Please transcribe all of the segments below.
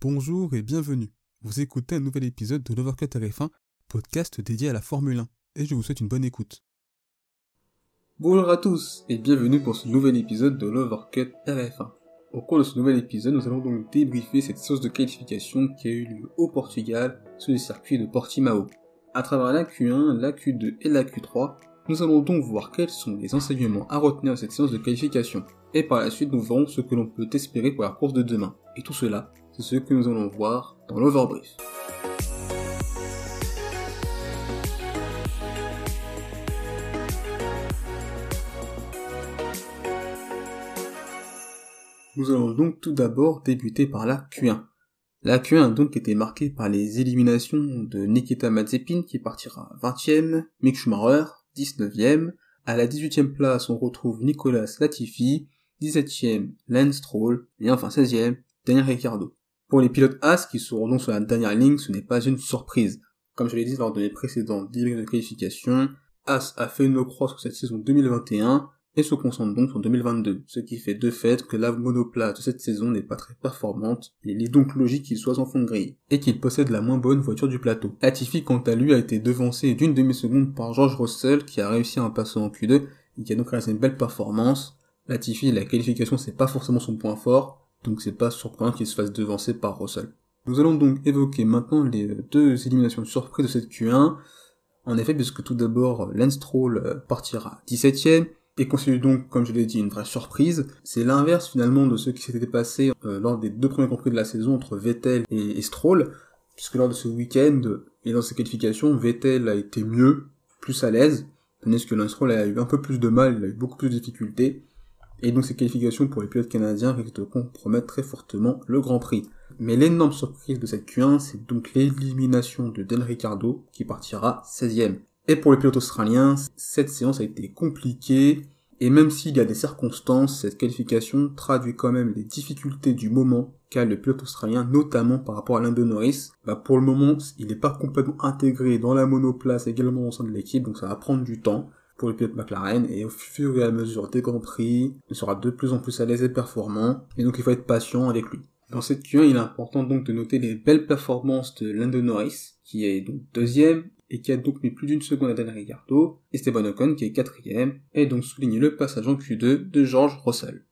Bonjour et bienvenue. Vous écoutez un nouvel épisode de l'Overcut RF1, podcast dédié à la Formule 1, et je vous souhaite une bonne écoute. Bonjour à tous et bienvenue pour ce nouvel épisode de l'Overcut RF1. Au cours de ce nouvel épisode, nous allons donc débriefer cette sauce de qualification qui a eu lieu au Portugal sur le circuit de Portimao. À travers la Q1, la Q2 et la Q3, nous allons donc voir quels sont les enseignements à retenir de cette séance de qualification. Et par la suite, nous verrons ce que l'on peut espérer pour la course de demain. Et tout cela, c'est ce que nous allons voir dans l'overbrief. Nous allons donc tout d'abord débuter par la Q1. La Q1 a donc été marquée par les éliminations de Nikita Mazepin qui partira 20ème, Mick Schumacher 19ème, à la 18ème place on retrouve Nicolas Latifi, 17ème Lance Stroll et enfin 16ème Daniel Ricciardo. Pour les pilotes As qui seront donc sur la dernière ligne, ce n'est pas une surprise. Comme je l'ai dit lors de mes précédentes de qualification, As a fait une croix sur cette saison 2021 et se concentre donc sur 2022, ce qui fait de fait que la monoplace de cette saison n'est pas très performante, et il est donc logique qu'il soit en fond de grille, et qu'il possède la moins bonne voiture du plateau. Latifi quant à lui a été devancé d'une demi-seconde par George Russell qui a réussi à en passer en Q2 et qui a donc réalisé une belle performance. Latifi, la qualification c'est pas forcément son point fort, donc c'est pas surprenant qu'il se fasse devancer par Russell. Nous allons donc évoquer maintenant les deux éliminations surprises de cette Q1, en effet, puisque tout d'abord, Lance Stroll partira 17ème, et constitue donc, comme je l'ai dit, une vraie surprise. C'est l'inverse finalement de ce qui s'était passé euh, lors des deux premiers compris de la saison entre Vettel et, Stroll, puisque lors de ce week-end et dans ses qualifications, Vettel a été mieux, plus à l'aise, tandis que Lance Stroll a eu un peu plus de mal, il a eu beaucoup plus de difficultés, et donc ces qualifications pour les pilotes canadiens risquent de compromettre très fortement le Grand Prix. Mais l'énorme surprise de cette Q1, c'est donc l'élimination de Dan Ricciardo, qui partira 16ème. Et pour les pilotes australiens, cette séance a été compliquée, et même s'il y a des circonstances, cette qualification traduit quand même les difficultés du moment qu'a le pilote australien, notamment par rapport à l'un de Norris. Bah pour le moment, il n'est pas complètement intégré dans la monoplace également au sein de l'équipe, donc ça va prendre du temps pour le pilote McLaren, et au fur et à mesure des Grands Prix, il sera de plus en plus à l'aise et performant, et donc il faut être patient avec lui. Dans cette Q1, il est important donc de noter les belles performances de Lando Norris, qui est donc deuxième, et qui a donc mis plus d'une seconde à Daniel Ricciardo, Esteban Ocon qui est quatrième, et donc souligné le passage en Q2 de George Russell.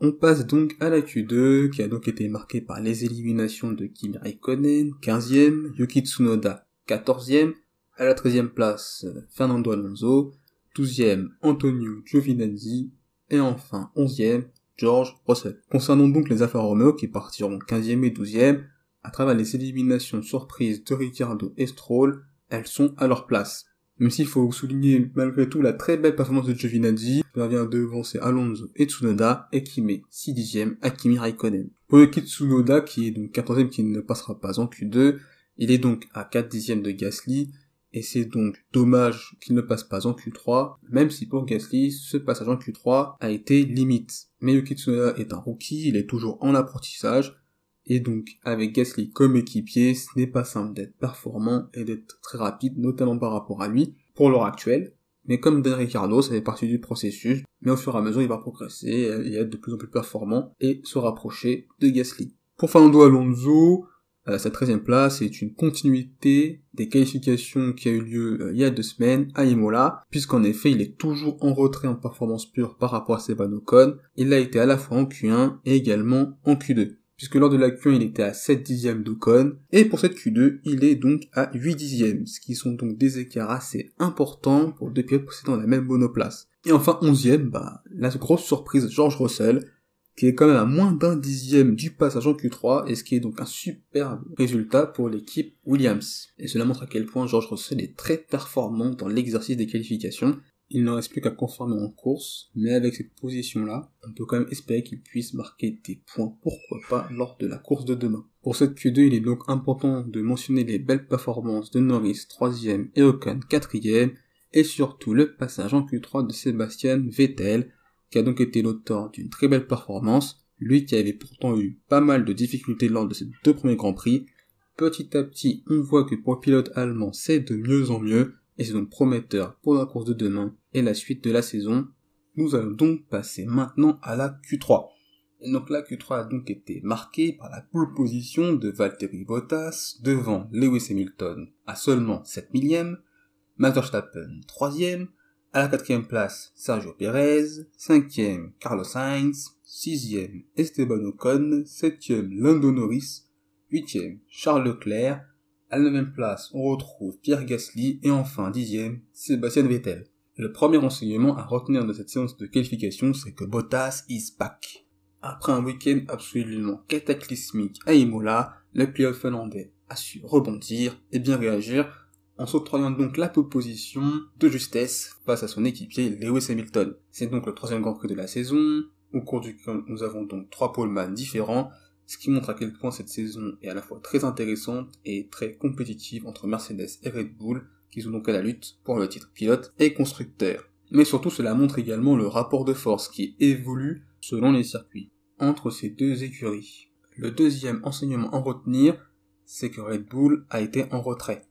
On passe donc à la Q2, qui a donc été marquée par les éliminations de Kimi Raikkonen, 15e, Yuki Tsunoda, 14e, à la 13e place, Fernando Alonso, 12e, Antonio Giovinazzi, et enfin 11e, George Russell. Concernant donc les Alfa Romeo qui partiront 15e et 12e, à travers les éliminations surprises de Ricciardo et Stroll, elles sont à leur place. Même s'il faut souligner malgré tout la très belle performance de Giovinazzi, qui vient devancer Alonso et Tsunoda, et qui met 6 dixièmes à Kimi Raikkonen. Pour Yuki Tsunoda, qui est donc 14e qui ne passera pas en Q2, il est donc à 4 dixièmes de Gasly, et c'est donc dommage qu'il ne passe pas en Q3, même si pour Gasly, ce passage en Q3 a été limite. Mais Yuki Tsunoda est un rookie, il est toujours en apprentissage, et donc, avec Gasly comme équipier, ce n'est pas simple d'être performant et d'être très rapide, notamment par rapport à lui, pour l'heure actuelle. Mais comme Dan Ricciardo, ça fait partie du processus, mais au fur et à mesure, il va progresser et être de plus en plus performant et se rapprocher de Gasly. Pour Fernando Alonso, sa 13e place est une continuité des qualifications qui a eu lieu euh, il y a deux semaines à Imola, puisqu'en effet il est toujours en retrait en performance pure par rapport à Sébastien Ocon. Il a été à la fois en Q1 et également en Q2 puisque lors de la Q1 il était à 7 dixièmes d'Ocon, et pour cette Q2 il est donc à 8 dixièmes, ce qui sont donc des écarts assez importants pour deux pilotes possédant la même monoplace. Et enfin 11ème, bah, la grosse surprise George Russell, qui est quand même à moins d'un dixième du passage en Q3, et ce qui est donc un superbe résultat pour l'équipe Williams. Et cela montre à quel point George Russell est très performant dans l'exercice des qualifications, il ne reste plus qu'à conformer en course, mais avec cette position-là, on peut quand même espérer qu'il puisse marquer des points, pourquoi pas, lors de la course de demain. Pour cette Q2, il est donc important de mentionner les belles performances de Norris 3ème et Ocon 4ème, et surtout le passage en Q3 de Sébastien Vettel, qui a donc été l'auteur d'une très belle performance, lui qui avait pourtant eu pas mal de difficultés lors de ses deux premiers Grands Prix. Petit à petit, on voit que pour le pilote allemand, c'est de mieux en mieux, et c'est donc prometteur pour la course de demain et la suite de la saison. Nous allons donc passer maintenant à la Q3. Et donc la Q3 a donc été marquée par la pole position de Valtteri Bottas devant Lewis Hamilton à seulement 7 millième, Max Verstappen 3 à la quatrième place Sergio Perez, cinquième Carlos Sainz, sixième Esteban Ocon, septième Lando Norris, huitième Charles Leclerc, à la neuvième place on retrouve Pierre Gasly. Et enfin dixième Sébastien Vettel. Le premier enseignement à retenir de cette séance de qualification c'est que Bottas is back. Après un week-end absolument cataclysmique à Imola, le pilote finlandais a su rebondir et bien réagir en s'octroyant donc la position de justesse face à son équipier Lewis Hamilton. C'est donc le troisième Grand Prix de la saison, au cours duquel nous avons donc trois poleman différents, ce qui montre à quel point cette saison est à la fois très intéressante et très compétitive entre Mercedes et Red Bull, qui sont donc à la lutte pour le titre pilote et constructeur. Mais surtout cela montre également le rapport de force qui évolue selon les circuits entre ces deux écuries. Le deuxième enseignement à retenir, c'est que Red Bull a été en retrait.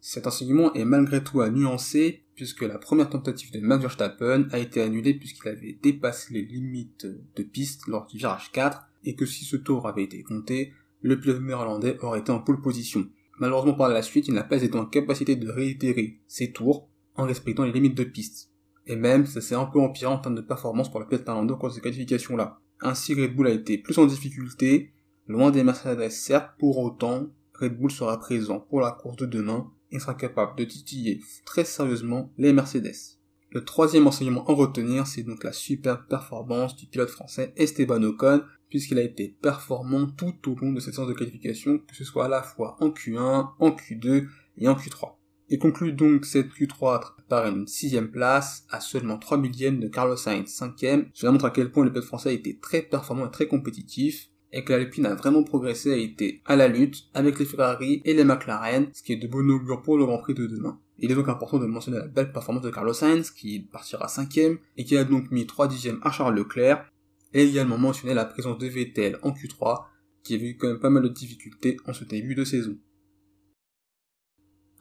Cet enseignement est malgré tout à nuancer puisque la première tentative de Max Verstappen a été annulée puisqu'il avait dépassé les limites de piste lors du virage 4 et que si ce tour avait été compté, le pilote néerlandais aurait été en pole position. Malheureusement par la suite, il n'a pas été en capacité de réitérer ses tours en respectant les limites de piste. Et même, ça s'est un peu empiré en termes de performance pour le pilote néerlandais au de ces qualifications-là. Ainsi, Red Bull a été plus en difficulté, loin des Mercedes certes, pour autant, Red Bull sera présent pour la course de demain et sera capable de titiller très sérieusement les Mercedes. Le troisième enseignement à retenir, c'est donc la superbe performance du pilote français Esteban Ocon, puisqu'il a été performant tout au long de cette séance de qualification, que ce soit à la fois en Q1, en Q2 et en Q3. Il conclut donc cette Q3 par une sixième place, à seulement 3 millièmes de Carlos Sainz, cinquième. Cela montre à quel point le pilote français a été très performant et très compétitif et que l'Alpine a vraiment progressé, a été à la lutte avec les Ferrari et les McLaren, ce qui est de bon augure pour le Grand Prix de demain. Il est donc important de mentionner la belle performance de Carlos Sainz, qui partira cinquième, et qui a donc mis 3 dixièmes à Charles Leclerc, et également mentionner la présence de Vettel en Q3, qui a vu quand même pas mal de difficultés en ce début de saison.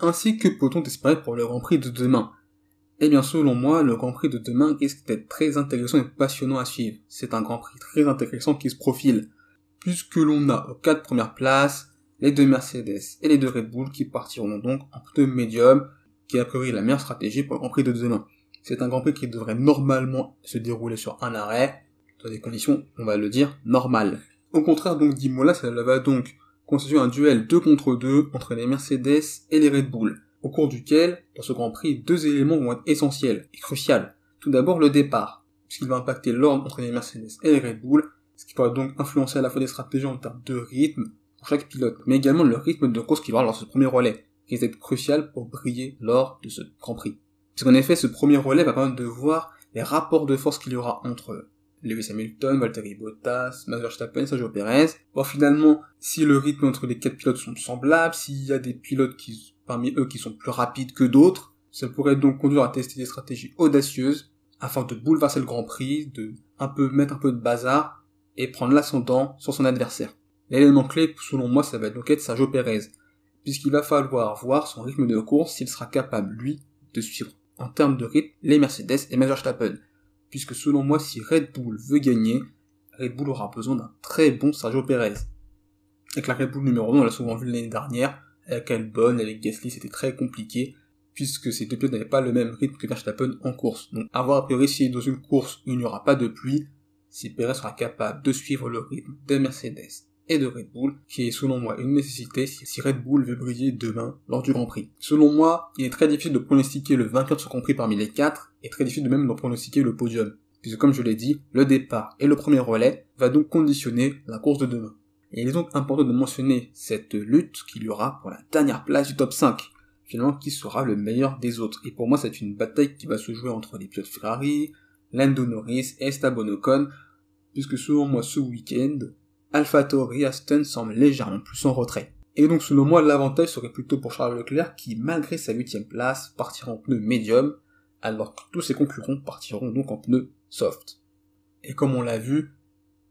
Ainsi que peut-on espérer pour le Grand Prix de demain? Eh bien, selon moi, le Grand Prix de demain risque d'être très intéressant et passionnant à suivre. C'est un Grand Prix très intéressant qui se profile puisque l'on a aux quatre premières places les deux Mercedes et les deux Red Bull qui partiront donc en pneu médium, qui est a priori la meilleure stratégie pour le Grand Prix de demain. C'est un Grand Prix qui devrait normalement se dérouler sur un arrêt, dans des conditions, on va le dire, normales. Au contraire donc d'Imola, ça va donc constituer un duel 2 contre 2 entre les Mercedes et les Red Bull, au cours duquel, dans ce Grand Prix, deux éléments vont être essentiels et cruciaux. Tout d'abord le départ, puisqu'il va impacter l'ordre entre les Mercedes et les Red Bull, ce qui pourrait donc influencer à la fois des stratégies en termes de rythme pour chaque pilote, mais également le rythme de course qu'il aura lors de ce premier relais, qui est crucial pour briller lors de ce Grand Prix. Puisqu'en effet, ce premier relais va permettre de voir les rapports de force qu'il y aura entre Lewis Hamilton, Valtteri Bottas, Max Verstappen, Sergio Perez, voir finalement si le rythme entre les quatre pilotes sont semblables, s'il y a des pilotes qui, parmi eux qui sont plus rapides que d'autres. Ça pourrait donc conduire à tester des stratégies audacieuses afin de bouleverser le Grand Prix, de un peu mettre un peu de bazar et prendre l'ascendant sur son adversaire. L'élément clé, selon moi, ça va être Sergio Perez, puisqu'il va falloir voir son rythme de course s'il sera capable, lui, de suivre en termes de rythme les Mercedes et Max Verstappen. Puisque selon moi, si Red Bull veut gagner, Red Bull aura besoin d'un très bon Sergio Perez. Avec la Red Bull numéro 1, on l'a souvent vu l'année dernière, avec Albon, avec Gasly, c'était très compliqué, puisque ces deux pilotes n'avaient pas le même rythme que Verstappen en course. Donc, avoir a priori si dans une course où il n'y aura pas de pluie, si Perez sera capable de suivre le rythme des Mercedes et de Red Bull, qui est selon moi une nécessité si Red Bull veut briller demain lors du Grand Prix. Selon moi, il est très difficile de pronostiquer le vainqueur de ce Grand Prix parmi les quatre, et très difficile de même de pronostiquer le podium, puisque comme je l'ai dit, le départ et le premier relais va donc conditionner la course de demain. Et il est donc important de mentionner cette lutte qu'il y aura pour la dernière place du top 5, finalement qui sera le meilleur des autres. Et pour moi, c'est une bataille qui va se jouer entre les pilotes Ferrari, Lando Norris et Esteban puisque selon moi ce week-end, AlphaTauri Aston semble légèrement plus en retrait. Et donc selon moi l'avantage serait plutôt pour Charles Leclerc qui malgré sa huitième place partira en pneu médium, alors que tous ses concurrents partiront donc en pneu soft. Et comme on l'a vu,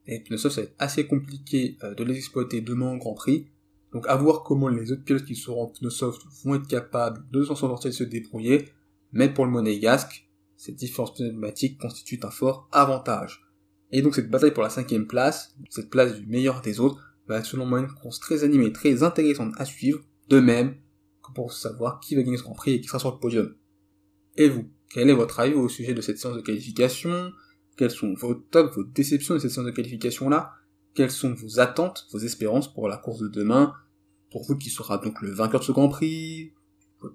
les pneus soft ça va être assez compliqué euh, de les exploiter demain en Grand Prix, donc à voir comment les autres pilotes qui seront en pneu soft vont être capables de s'en sortir et de se débrouiller, mais pour le monégasque, cette différence pneumatique constitue un fort avantage. Et donc cette bataille pour la cinquième place, cette place du meilleur des autres, va être selon moi une course très animée, très intéressante à suivre, de même que pour savoir qui va gagner ce Grand Prix et qui sera sur le podium. Et vous, quel est votre avis au sujet de cette séance de qualification? Quels sont vos tops, vos déceptions de cette séance de qualification-là? Quelles sont vos attentes, vos espérances pour la course de demain? Pour vous qui sera donc le vainqueur de ce Grand Prix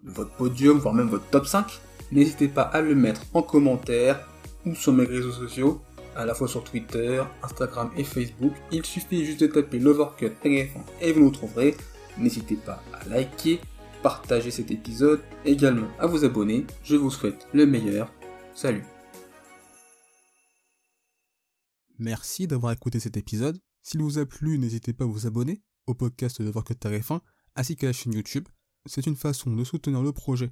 Votre podium, voire même votre top 5 N'hésitez pas à le mettre en commentaire ou sur mes réseaux sociaux, à la fois sur Twitter, Instagram et Facebook. Il suffit juste de taper l'Overcut RF1 et vous nous trouverez. N'hésitez pas à liker, partager cet épisode, également à vous abonner. Je vous souhaite le meilleur. Salut Merci d'avoir écouté cet épisode. S'il vous a plu, n'hésitez pas à vous abonner au podcast de Overcut RF1 ainsi qu'à la chaîne YouTube. C'est une façon de soutenir le projet